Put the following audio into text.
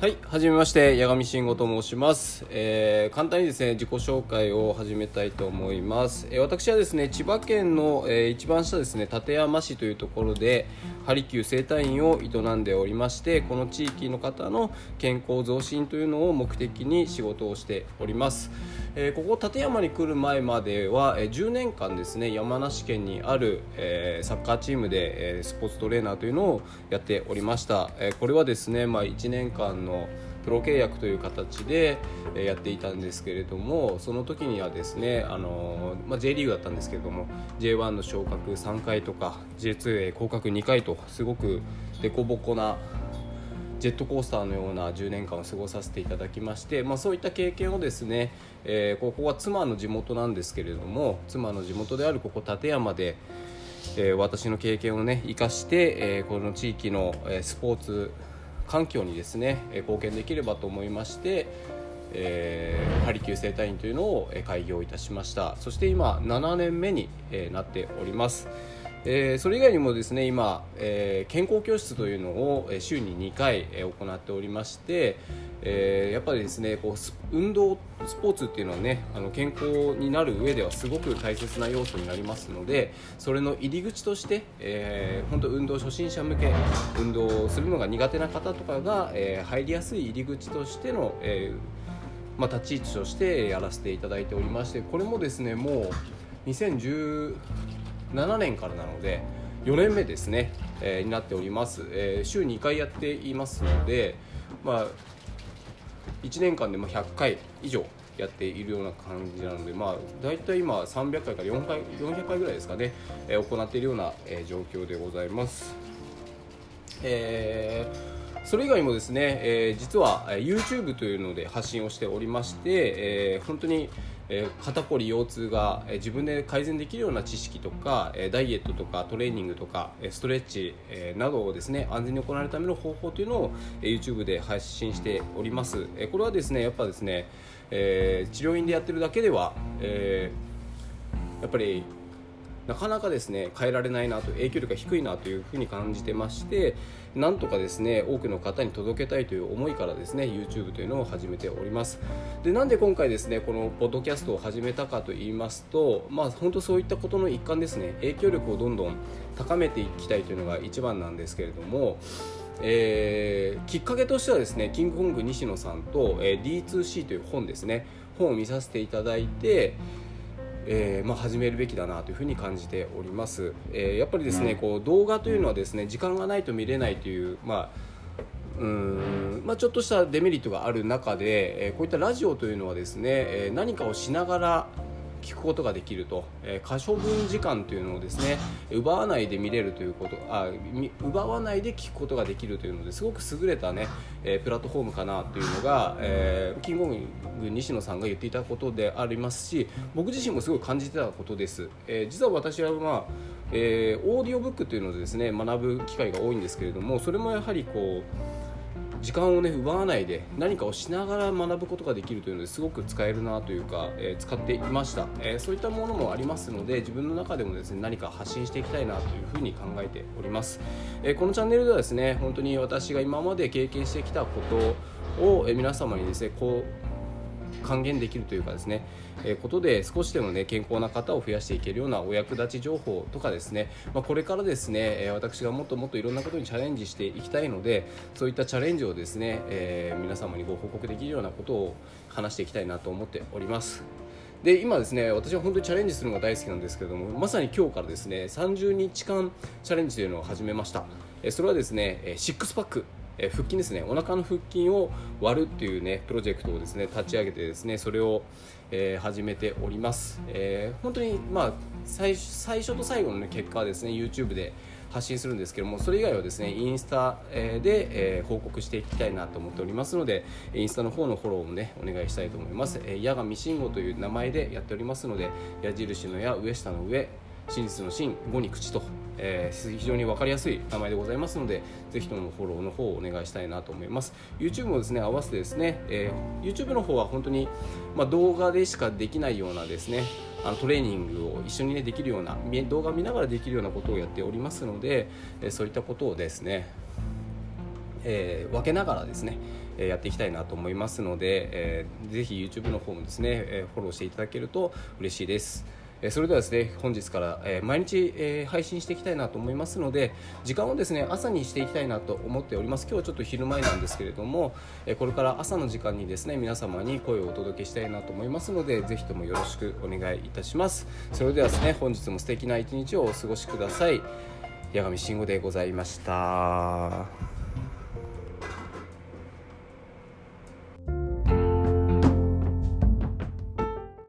はい、はじめまして、八神慎吾と申します、えー簡単にですね、自己紹介を始めたいと思います。えー私はですね、千葉県の、えー一番下ですね、館山市というところで、ハリキュー生態院を営んでおりまして、この地域の方の健康増進というのを目的に仕事をしております。えーここ館山に来る前までは、えー10年間ですね、山梨県にある、えーサッカーチームで、えスポーツトレーナーというのをやっておりました。えこれはですね、まあ、1年間のプロ契約という形でやっていたんですけれどもその時にはですねあの、まあ、J リーグだったんですけれども J1 の昇格3回とか J2 へ降格2回とすごく凸凹なジェットコースターのような10年間を過ごさせていただきまして、まあ、そういった経験をですね、えーここは妻の地元なんですけれども妻の地元であるここ館山で、えー私の経験をね生かして、えーこの地域の、スポーツ環境にですね、貢献できればと思いまして、えーハリキュー生態院というのを開業いたしました。そして今7年目に、なっております。えーそれ以外にもですね今、えー健康教室というのを週に2回、行っておりまして、えーやっぱりですねこう運動スポーツっていうのはねあの健康になる上ではすごく大切な要素になりますのでそれの入り口として、えー本当運動初心者向け運動をするのが苦手な方とかが、えー入りやすい入り口としての、えーまあ、立ち位置としてやらせていただいておりましてこれもですねもう2017年からなので4年目ですね、えーになっております、えー週2回やっていますので、まあ、1年間でも100回以上やっているような感じなので、まあ、大体今300回から4回 ,400 回ぐらいですかね、えー行っているような、えー状況でございます。えーそれ以外もですね、えー実はえ YouTube というので発信をしておりまして、えー本当に、えー肩こり腰痛が、えー自分で改善できるような知識とか、えーダイエットとかトレーニングとかえーストレッチ、えーなどをですね安全に行われるための方法というのを、えー YouTube で配信しております、えーこれはですねやっぱですね、えー治療院でやってるだけでは、えーやっぱりなかなかですね変えられないなと影響力が低いなというふうに感じてましてなんとかですね多くの方に届けたいという思いからですね YouTube というのを始めております。でなんで今回ですねこのポッドキャストを始めたかと言いますとまあ本当そういったことの一環ですね影響力をどんどん高めていきたいというのが一番なんですけれどもえーきっかけとしてはですねキングコング西野さんと、えー D2C という本ですね本を見させていただいてえーまあ、始めるべきだなというふうに感じております、えーやっぱりですねこう動画というのはですね時間がないと見れないという、まあうーんまあ、ちょっとしたデメリットがある中で、えーこういったラジオというのはですね、えー何かをしながら聞くことができると、えー可処分時間というのをですね奪わないで見れるということあ奪わないで聞くことができるというのですごく優れたね、えープラットフォームかなというのが、えーキングコング西野さんが言っていたことでありますし僕自身もすごい感じてたことです、えー実は私はまあえーオーディオブックというのでですね学ぶ機会が多いんですけれどもそれもやはりこう時間をね奪わないで何かをしながら学ぶことができるというのですごく使えるなというか、えー使っていました、えーそういったものもありますので自分の中でもですね何か発信していきたいなというふうに考えております、えーこのチャンネルではですね本当に私が今まで経験してきたことを、え皆様にですねこう還元できるというかですね、えーことで少しでもね健康な方を増やしていけるようなお役立ち情報とかですね、まあ、これからですね、え私がもっともっといろんなことにチャレンジしていきたいのでそういったチャレンジをですね、えー皆様にご報告できるようなことを話していきたいなと思っております。で今ですね私は本当にチャレンジするのが大好きなんですけれどもまさに今日からですね30日間チャレンジというのを始めましたそれはですねえシックスパックえ腹筋ですね。お腹の腹筋を割るっていうねプロジェクトをですね立ち上げてですねそれを、えー始めております、えー本当にまあ最最初と最後の、ね、結果はですね YouTube で発信するんですけどもそれ以外はですねインスタで、えー報告していきたいなと思っておりますのでインスタの方のフォローもねお願いしたいと思います、えー、八神慎吾という名前でやっておりますので矢印の矢上下の上真実の真五に口と、えー非常に分かりやすい名前でございますのでぜひともフォローの方をお願いしたいなと思います YouTube もですね合わせてですね、えー YouTube の方は本当に、まあ、動画でしかできないようなですねあのトレーニングを一緒に、ね、できるような動画見ながらできるようなことをやっておりますので、えーそういったことをですねえー、分けながらですね、えやっていきたいなと思いますので、えー、ぜひ YouTube の方もですね、えフォローしていただけると嬉しいです。えそれではですね本日から、え毎日、え配信していきたいなと思いますので時間をですね朝にしていきたいなと思っております。今日はちょっと昼前なんですけれども、えこれから朝の時間にですね皆様に声をお届けしたいなと思いますのでぜひともよろしくお願いいたします。それではですね本日も素敵な一日をお過ごしください。八神慎吾でございました。